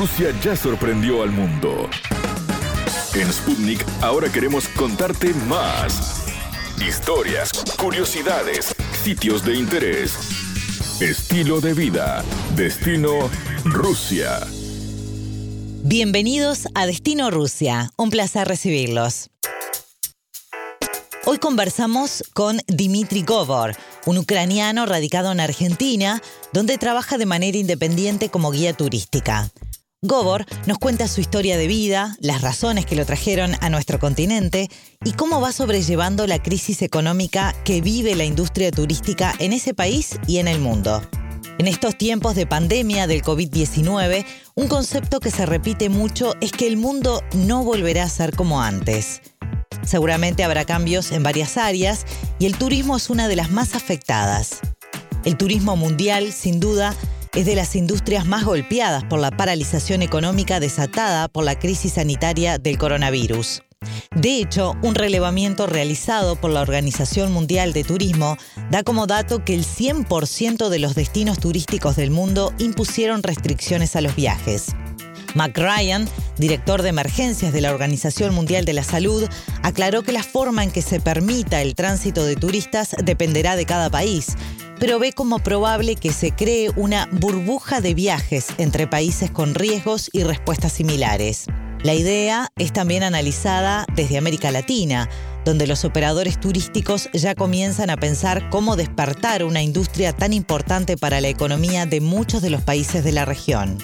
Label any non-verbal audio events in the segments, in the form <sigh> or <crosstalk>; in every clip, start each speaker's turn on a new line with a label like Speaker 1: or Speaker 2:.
Speaker 1: Rusia ya sorprendió al mundo. En Sputnik ahora queremos contarte más. Historias, curiosidades, sitios de interés, estilo de vida, destino Rusia.
Speaker 2: Bienvenidos a Destino Rusia, un placer recibirlos. Hoy conversamos con Dmitry Govor, un ucraniano radicado en Argentina, donde trabaja de manera independiente como guía turística. Gobor nos cuenta su historia de vida, las razones que lo trajeron a nuestro continente y cómo va sobrellevando la crisis económica que vive la industria turística en ese país y en el mundo. En estos tiempos de pandemia del COVID-19, un concepto que se repite mucho es que el mundo no volverá a ser como antes. Seguramente habrá cambios en varias áreas y el turismo es una de las más afectadas. El turismo mundial, sin duda, es de las industrias más golpeadas por la paralización económica desatada por la crisis sanitaria del coronavirus. De hecho, un relevamiento realizado por la Organización Mundial de Turismo da como dato que el 100% de los destinos turísticos del mundo impusieron restricciones a los viajes. Mac Ryan, director de emergencias de la Organización Mundial de la Salud, aclaró que la forma en que se permita el tránsito de turistas dependerá de cada país, pero ve como probable que se cree una burbuja de viajes entre países con riesgos y respuestas similares. La idea es también analizada desde América Latina, donde los operadores turísticos ya comienzan a pensar cómo despertar una industria tan importante para la economía de muchos de los países de la región.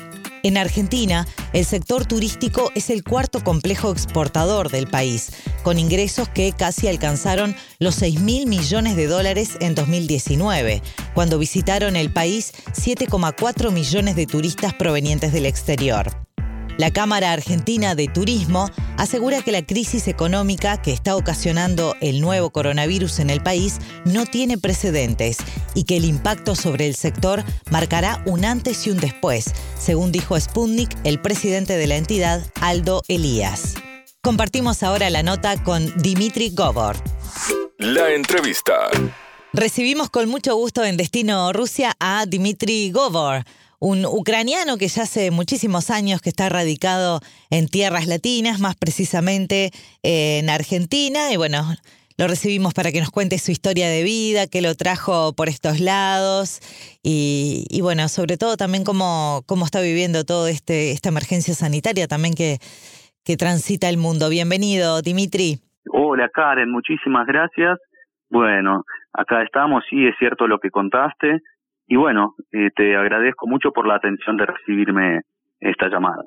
Speaker 2: En Argentina, el sector turístico es el cuarto complejo exportador del país, con ingresos que casi alcanzaron los 6 mil millones de dólares en 2019, cuando visitaron el país 7,4 millones de turistas provenientes del exterior. La Cámara Argentina de Turismo asegura que la crisis económica que está ocasionando el nuevo coronavirus en el país no tiene precedentes y que el impacto sobre el sector marcará un antes y un después, según dijo Sputnik el presidente de la entidad, Aldo Elías. Compartimos ahora la nota con Dimitri Govor.
Speaker 1: La entrevista.
Speaker 2: Recibimos con mucho gusto en Destino Rusia a Dimitri Govor un ucraniano que ya hace muchísimos años que está radicado en tierras latinas, más precisamente eh, en Argentina, y bueno, lo recibimos para que nos cuente su historia de vida, qué lo trajo por estos lados y, bueno, sobre todo también cómo, cómo está viviendo toda este, esta emergencia sanitaria también que, que transita el mundo. Bienvenido, Dimitri.
Speaker 3: Hola, Karen, muchísimas gracias. Bueno, acá estamos, sí, es cierto lo que contaste y bueno, eh, te agradezco mucho por la atención de recibirme esta llamada.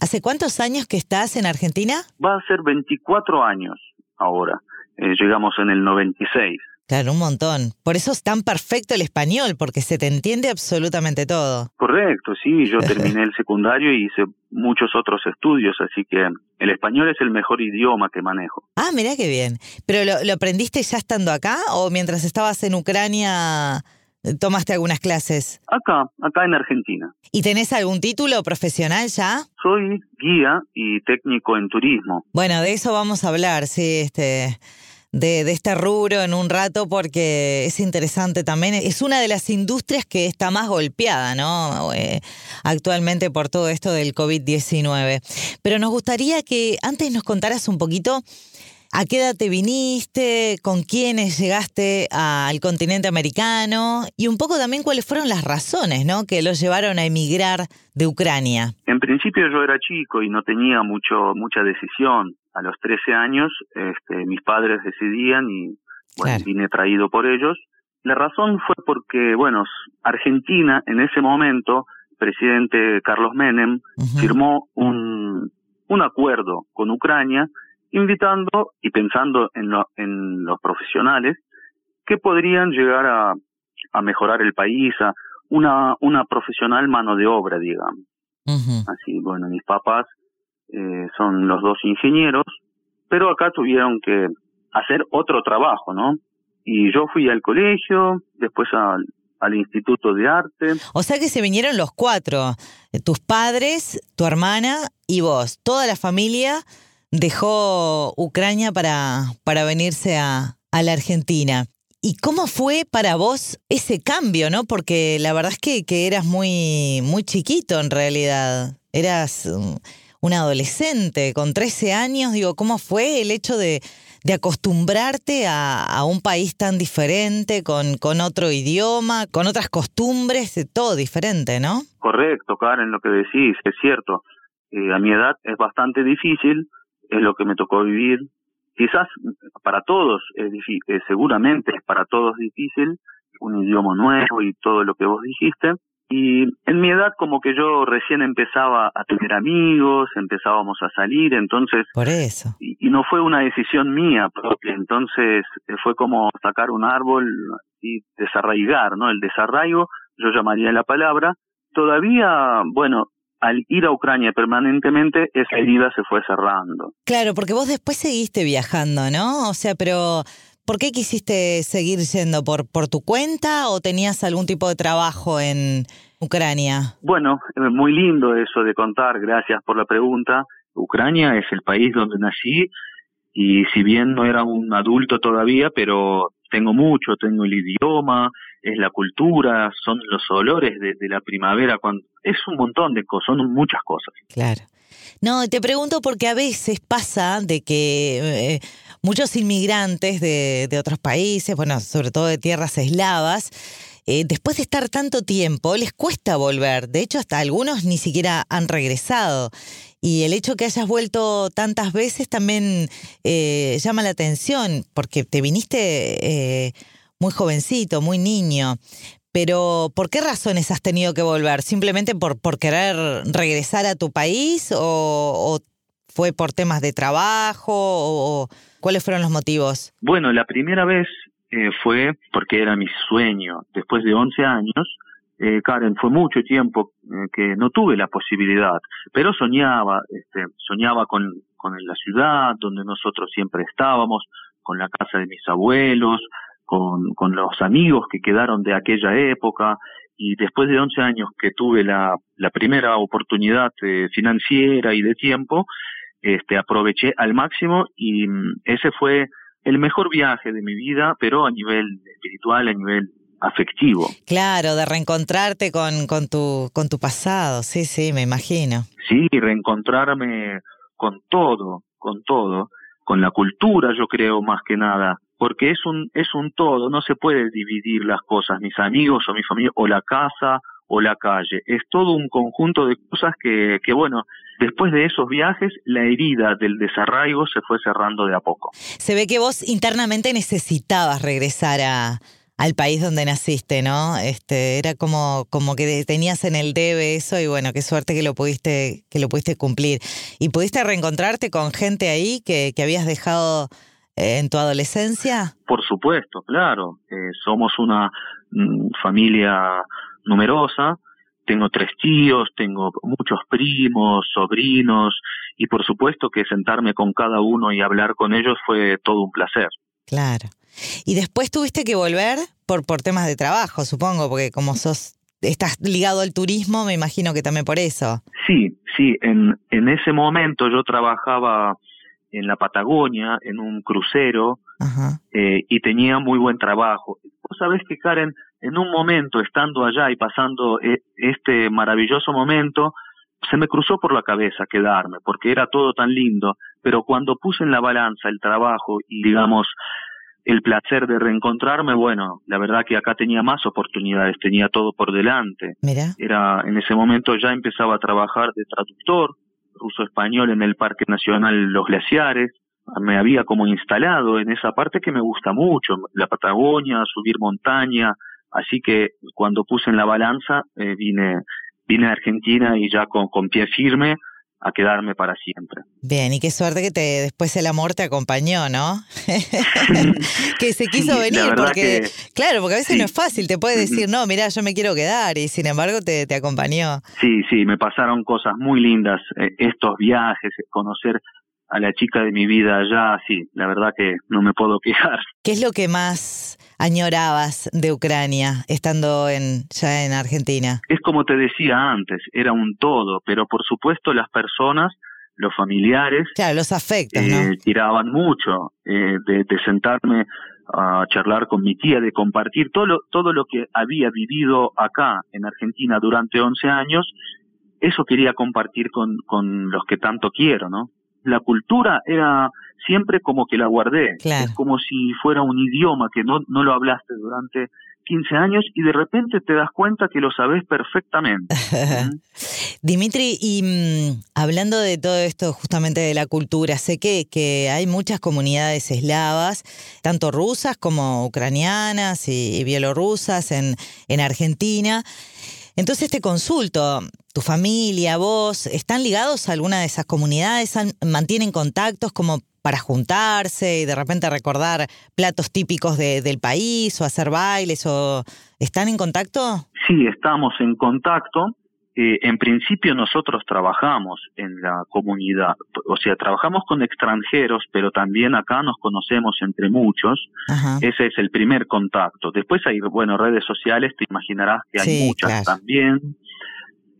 Speaker 2: ¿Hace cuántos años que estás en Argentina?
Speaker 3: Va a ser 24 años ahora. Eh, llegamos en el 96.
Speaker 2: Claro, un montón. Por eso es tan perfecto el español, porque se te entiende absolutamente todo.
Speaker 3: Correcto, sí. Yo <laughs> terminé el secundario y hice muchos otros estudios, así que el español es el mejor idioma que manejo.
Speaker 2: Ah, mirá qué bien. ¿Pero lo, lo aprendiste ya estando acá o mientras estabas en Ucrania tomaste algunas clases?
Speaker 3: Acá, acá en Argentina.
Speaker 2: ¿Y tenés algún título profesional ya?
Speaker 3: Soy guía y técnico en turismo.
Speaker 2: Bueno, de eso vamos a hablar, sí, este, de, de este rubro en un rato porque es interesante también. Es una de las industrias que está más golpeada, ¿no? Eh, actualmente por todo esto del COVID-19. Pero nos gustaría que antes nos contaras un poquito ¿A qué edad te viniste? ¿Con quiénes llegaste al continente americano? Y un poco también cuáles fueron las razones ¿no? que los llevaron a emigrar de Ucrania.
Speaker 3: En principio yo era chico y no tenía mucho mucha decisión. A los 13 años este, mis padres decidían y bueno, vine traído por ellos. La razón fue porque, bueno, Argentina en ese momento, presidente Carlos Menem, firmó un, un acuerdo con Ucrania invitando y pensando en, en los profesionales que podrían llegar a, a mejorar el país, a una, una profesional mano de obra, digamos. Así, bueno, mis papás eh, son los dos ingenieros, pero acá tuvieron que hacer otro trabajo, ¿no? Y yo fui al colegio, después al, al Instituto de Arte.
Speaker 2: O sea que se vinieron los cuatro, tus padres, tu hermana y vos, toda la familia dejó Ucrania para, para venirse a, a la Argentina. ¿Y cómo fue para vos ese cambio, no? Porque la verdad es que, que eras muy, muy chiquito en realidad. eras un adolescente con 13 años. Digo, ¿cómo fue el hecho de, acostumbrarte a, un país tan diferente, con, con otro idioma, con otras costumbres, todo diferente, ¿no?
Speaker 3: Correcto, Karen, lo que decís, es cierto. Eh, a mi edad es bastante difícil, es lo que me tocó vivir. Quizás para todos es difícil, eh, seguramente es para todos difícil, un idioma nuevo y todo lo que vos dijiste, y en mi edad como que yo recién empezaba a tener amigos, empezábamos a salir, entonces...
Speaker 2: Por eso.
Speaker 3: Y, no fue una decisión mía propia, entonces fue como sacar un árbol y desarraigar, ¿no? El desarraigo, yo llamaría la palabra. Todavía, bueno, al ir a Ucrania permanentemente, esa herida se fue cerrando.
Speaker 2: Claro, porque vos después seguiste viajando, ¿no? O sea, pero ¿Por qué quisiste seguir yendo? ¿Por, ¿Por tu cuenta o tenías algún tipo de trabajo en Ucrania?
Speaker 3: Bueno, muy lindo eso de contar, gracias por la pregunta. Ucrania es el país donde nací y si bien no era un adulto todavía, pero tengo mucho, tengo el idioma, es la cultura, son los olores de, la primavera, cuando, es un montón de cosas, son muchas cosas.
Speaker 2: Claro. No, te pregunto porque a veces pasa de que eh, muchos inmigrantes de, otros países, bueno, sobre todo de tierras eslavas, eh, después de estar tanto tiempo, les cuesta volver. De hecho, hasta algunos ni siquiera han regresado. Y el hecho que hayas vuelto tantas veces también eh, llama la atención, porque te viniste eh, muy jovencito, muy niño. Pero, ¿por qué razones has tenido que volver? ¿Simplemente por, por querer regresar a tu país o, fue por temas de trabajo o, ¿Cuáles fueron los motivos?
Speaker 3: Bueno, la primera vez eh, fue porque era mi sueño. Después de 11 años, eh, Karen, fue mucho tiempo eh, que no tuve la posibilidad, pero soñaba, este, soñaba con, con la ciudad donde nosotros siempre estábamos, con la casa de mis abuelos, con, con los amigos que quedaron de aquella época, y después de 11 años que tuve la, la primera oportunidad financiera y de tiempo, este, aproveché al máximo y mm, ese fue el mejor viaje de mi vida, pero a nivel espiritual, a nivel afectivo.
Speaker 2: Claro, de reencontrarte con, con, tu, con tu pasado, sí, sí, me imagino.
Speaker 3: Sí, reencontrarme con todo, con todo, con la cultura, yo creo, más que nada, porque es un, es un todo, no se puede dividir las cosas, mis amigos o mi familia, o la casa o la calle. Es todo un conjunto de cosas que, que, bueno, después de esos viajes, la herida del desarraigo se fue cerrando de a poco.
Speaker 2: Se ve que vos internamente necesitabas regresar a, al país donde naciste, ¿no? Este, era como, como que tenías en el debe eso y bueno, qué suerte que lo pudiste, que lo pudiste cumplir. ¿Y pudiste reencontrarte con gente ahí que, que habías dejado en tu adolescencia?
Speaker 3: Por supuesto, claro. Eh, somos una mm, familia numerosa. Tengo tres tíos, tengo muchos primos, sobrinos, y por supuesto que sentarme con cada uno y hablar con ellos fue todo un placer.
Speaker 2: Claro. Y después tuviste que volver por, por temas de trabajo, supongo, porque como sos, estás ligado al turismo, me imagino que también por eso.
Speaker 3: Sí, sí, en, en ese momento yo trabajaba en la Patagonia, en un crucero, eh, y tenía muy buen trabajo. Vos sabés que, Karen, en un momento, estando allá y pasando eh, este maravilloso momento, se me cruzó por la cabeza quedarme, porque era todo tan lindo, pero cuando puse en la balanza el trabajo y, digamos, el placer de reencontrarme, bueno, la verdad que acá tenía más oportunidades, tenía todo por delante. Era, en ese momento ya empezaba a trabajar de traductor ruso-español en el Parque Nacional Los Glaciares, me había como instalado en esa parte que me gusta mucho, la Patagonia, subir montaña, Así que cuando puse en la balanza, eh, vine, vine a Argentina y ya con, con pie firme a quedarme para siempre.
Speaker 2: Bien, y qué suerte que te después el amor te acompañó, ¿no? <laughs> que se quiso venir, porque, claro, porque a veces no es fácil, te puede decir, no, mira, yo me quiero quedar, y sin embargo te, te acompañó.
Speaker 3: Sí, sí, me pasaron cosas muy lindas, eh, estos viajes, conocer a la chica de mi vida allá, sí, la verdad que no me puedo quejar.
Speaker 2: ¿Qué es lo que más añorabas de Ucrania estando en, ya en Argentina?
Speaker 3: Es como te decía antes, era un todo, pero por supuesto las personas, los familiares,
Speaker 2: claro, los afectos,
Speaker 3: eh, tiraban mucho eh, de, sentarme a charlar con mi tía, de compartir todo lo, todo lo que había vivido acá en Argentina durante 11 años eso quería compartir con, con los que tanto quiero, ¿no? La cultura era siempre como que la guardé, es como si fuera un idioma que no, no lo hablaste durante 15 años y de repente te das cuenta que lo sabes perfectamente. <laughs>
Speaker 2: Dimitri, y mm, hablando de todo esto justamente de la cultura, sé que, que hay muchas comunidades eslavas, tanto rusas como ucranianas y, bielorrusas en, en Argentina. Entonces te consulto, ¿tu familia, vos, están ligados a alguna de esas comunidades? ¿Mantienen contactos como para juntarse y de repente recordar platos típicos del país o hacer bailes? o ¿Están en contacto?
Speaker 3: Sí, estamos en contacto. Eh, en principio nosotros trabajamos en la comunidad, o sea, trabajamos con extranjeros, pero también acá nos conocemos entre muchos. Ese es el primer contacto. Después hay, bueno, redes sociales, te imaginarás que hay muchas también.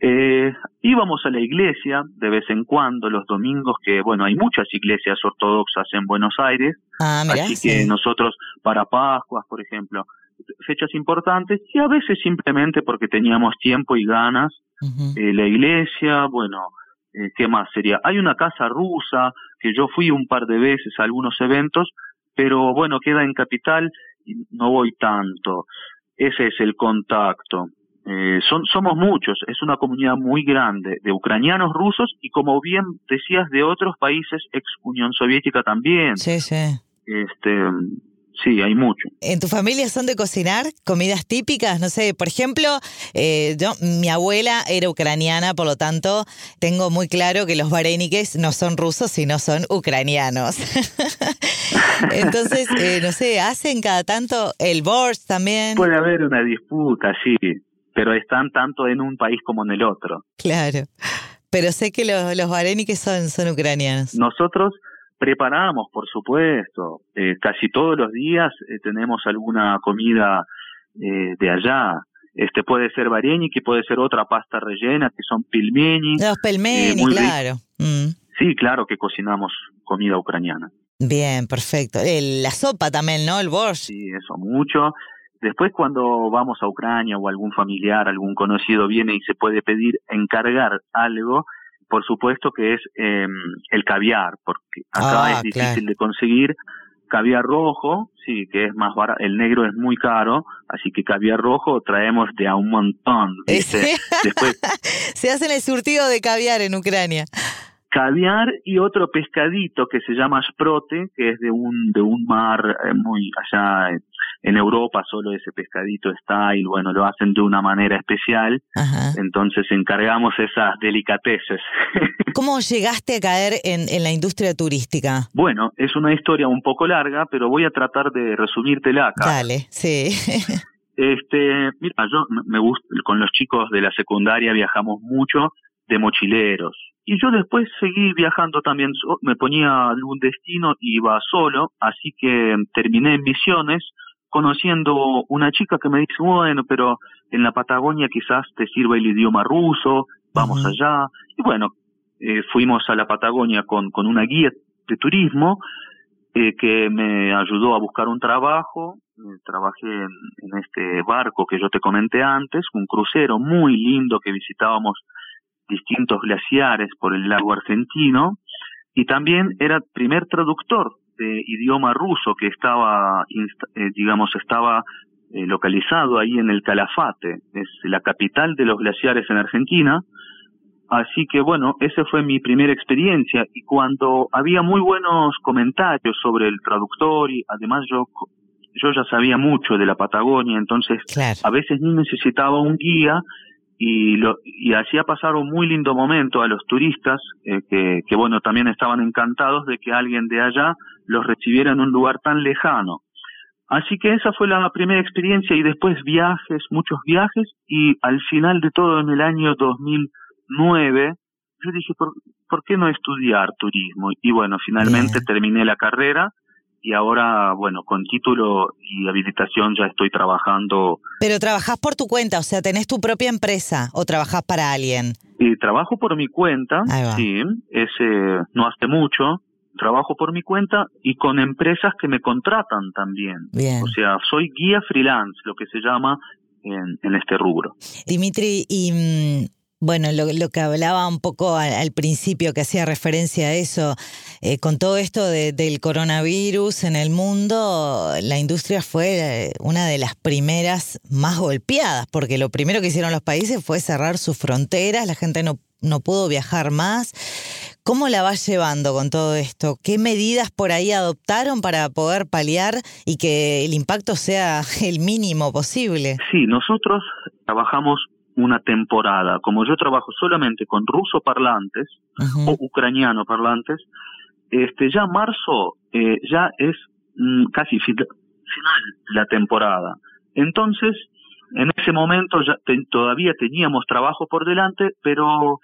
Speaker 3: Eh, íbamos a la iglesia de vez en cuando, los domingos, que bueno, hay muchas iglesias ortodoxas en Buenos Aires, ah, así que nosotros para Pascuas, por ejemplo, fechas importantes, y a veces simplemente porque teníamos tiempo y ganas, eh, la iglesia, bueno, eh, ¿qué más sería? Hay una casa rusa, que yo fui un par de veces a algunos eventos, pero bueno, queda en capital y no voy tanto. Ese es el contacto. Eh, son, somos muchos, es una comunidad muy grande de ucranianos rusos y como bien decías de otros países ex Unión Soviética también.
Speaker 2: Sí, sí.
Speaker 3: Este, sí, hay mucho.
Speaker 2: ¿En tu familia son de cocinar comidas típicas? No sé, por ejemplo, eh, yo, mi abuela era ucraniana, por lo tanto, tengo muy claro que los vareniques no son rusos, sino son ucranianos. <laughs> Entonces, eh, no sé, ¿hacen cada tanto el borscht también?
Speaker 3: Puede haber una disputa, sí pero están tanto en un país como en el otro.
Speaker 2: Claro, pero sé que los, los que son, son ucranianos.
Speaker 3: Nosotros preparamos, por supuesto, eh, casi todos los días eh, tenemos alguna comida eh, de allá. Este puede ser que puede ser otra pasta rellena, que son pilmeni.
Speaker 2: Los pelmeni, claro.
Speaker 3: Mm. Sí, claro que cocinamos comida ucraniana.
Speaker 2: Bien, perfecto. la sopa también, ¿no? El borscht.
Speaker 3: Sí, eso mucho. Después cuando vamos a Ucrania o algún familiar, algún conocido viene y se puede pedir encargar algo, por supuesto que es eh, el caviar, porque acá ah, es difícil de conseguir. Caviar rojo, sí, que es más barato, el negro es muy caro, así que caviar rojo traemos de a un montón. <laughs>
Speaker 2: Después se hacen el surtido de caviar en Ucrania
Speaker 3: caviar y otro pescadito que se llama sprote, que es de un de un mar eh, muy allá en Europa solo ese pescadito está y bueno, lo hacen de una manera especial, entonces encargamos esas delicateces. <laughs>
Speaker 2: ¿Cómo llegaste a caer en, en, la industria turística?
Speaker 3: Bueno, es una historia un poco larga, pero voy a tratar de resumírtela acá.
Speaker 2: Dale, sí. <laughs>
Speaker 3: Este, mira, yo me gusta, con los chicos de la secundaria viajamos mucho de mochileros. Y yo después seguí viajando también, me ponía algún destino iba solo, así que terminé en Misiones, conociendo una chica que me dice, bueno, pero en la Patagonia quizás te sirva el idioma ruso, vamos allá. Y bueno, eh, fuimos a la Patagonia con, con una guía de turismo eh, que me ayudó a buscar un trabajo. Eh, trabajé en, en, este barco que yo te comenté antes, un crucero muy lindo que visitábamos distintos glaciares por el lago argentino y también era primer traductor de idioma ruso que estaba, eh, digamos, estaba eh, localizado ahí en el Calafate, es la capital de los glaciares en Argentina. Así que bueno, esa fue mi primera experiencia y cuando había muy buenos comentarios sobre el traductor y además yo yo ya sabía mucho de la Patagonia, entonces a veces ni necesitaba un guía y, lo, y hacía pasar un muy lindo momento a los turistas eh, que, que, bueno, también estaban encantados de que alguien de allá los recibiera en un lugar tan lejano. Así que esa fue la primera experiencia y después viajes, muchos viajes y al final de todo en el año 2009 yo dije, ¿por, ¿por qué no estudiar turismo? Y bueno, finalmente terminé la carrera y ahora, bueno, con título y habilitación ya estoy trabajando.
Speaker 2: Pero trabajás por tu cuenta, o sea, tenés tu propia empresa o trabajás para alguien.
Speaker 3: Y trabajo por mi cuenta, sí, ese no hace mucho. Trabajo por mi cuenta y con empresas que me contratan también. Bien. O sea, soy guía freelance, lo que se llama en, en este rubro.
Speaker 2: Dimitri, y mm, Bueno, lo, que hablaba un poco al, principio, que hacía referencia a eso, eh, con todo esto del coronavirus en el mundo, la industria fue eh, una de las primeras más golpeadas, porque lo primero que hicieron los países fue cerrar sus fronteras, la gente no, no pudo viajar más. ¿Cómo la vas llevando con todo esto? ¿Qué medidas por ahí adoptaron para poder paliar y que el impacto sea <laughs> el mínimo posible?
Speaker 3: Sí, nosotros trabajamos una temporada. Como yo trabajo solamente con ruso parlantes o ucraniano parlantes, este ya marzo eh, ya es mm, casi final la temporada. Entonces, en ese momento ya todavía teníamos trabajo por delante, pero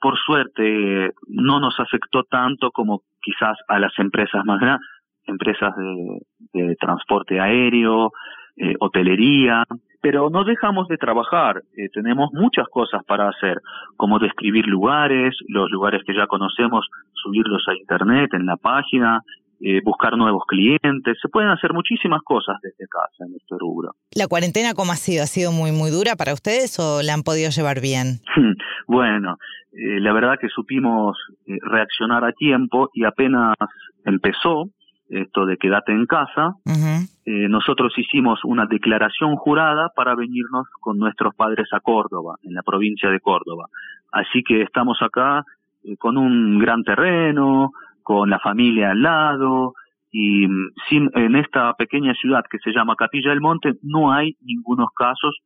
Speaker 3: por suerte no nos afectó tanto como quizás a las empresas más grandes, empresas de, transporte aéreo, eh, hotelería, pero no dejamos de trabajar. Eh, tenemos muchas cosas para hacer, como describir lugares, los lugares que ya conocemos, subirlos a internet, en la página, eh, buscar nuevos clientes. Se pueden hacer muchísimas cosas desde casa en este rubro.
Speaker 2: ¿La cuarentena cómo ha sido? ¿Ha sido muy, muy dura para ustedes o la han podido llevar bien?
Speaker 3: bueno, eh, la verdad que supimos reaccionar a tiempo y apenas empezó, esto de quédate en casa, eh, nosotros hicimos una declaración jurada para venirnos con nuestros padres a Córdoba, en la provincia de Córdoba. Así que estamos acá eh, con un gran terreno, con la familia al lado, y mm, sin, en esta pequeña ciudad que se llama Capilla del Monte no hay ningunos casos,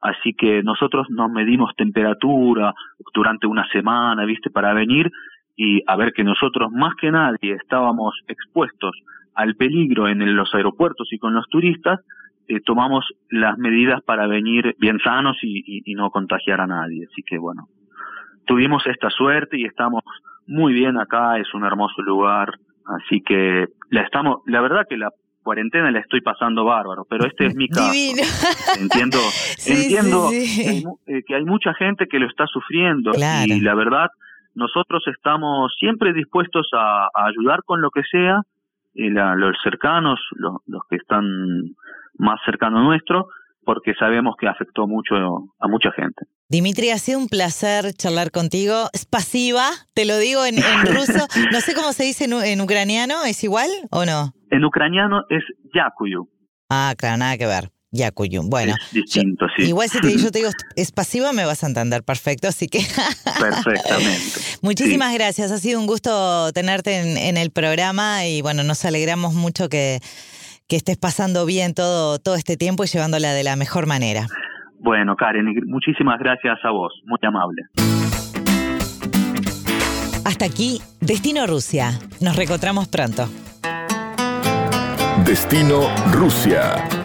Speaker 3: así que nosotros nos medimos temperatura durante una semana, viste, para venir y a ver que nosotros más que nadie estábamos expuestos al peligro en los aeropuertos y con los turistas, eh, tomamos las medidas para venir bien sanos y, y, no contagiar a nadie. Así que bueno, tuvimos esta suerte y estamos muy bien acá, es un hermoso lugar, así que la estamos, la verdad que la cuarentena la estoy pasando bárbaro, pero este es mi caso. <laughs> Entiendo, entiendo eh, Que, hay, mucha gente que lo está sufriendo y la verdad nosotros estamos siempre dispuestos a, ayudar con lo que sea, y los cercanos, los, que están más cercanos nuestro, porque sabemos que afectó mucho a mucha gente.
Speaker 2: Dimitri, ha sido un placer charlar contigo. Es pasiva, te lo digo en, <laughs> ruso. No sé cómo se dice en, ucraniano, ¿es igual o no?
Speaker 3: En ucraniano es yakuyu.
Speaker 2: Ah, claro, nada que ver. Yakuyun. Bueno,
Speaker 3: distinto, sí.
Speaker 2: igual si yo te digo <laughs> es pasivo, me vas a entender perfecto, así que.
Speaker 3: Perfectamente. <laughs>
Speaker 2: Muchísimas gracias. Ha sido un gusto tenerte en, el programa y bueno, nos alegramos mucho que, que estés pasando bien todo, todo este tiempo y llevándola de la mejor manera.
Speaker 3: Bueno, Karen, muchísimas gracias a vos, muy amable.
Speaker 2: Hasta aquí, Destino Rusia. Nos reencontramos pronto.
Speaker 1: Destino Rusia.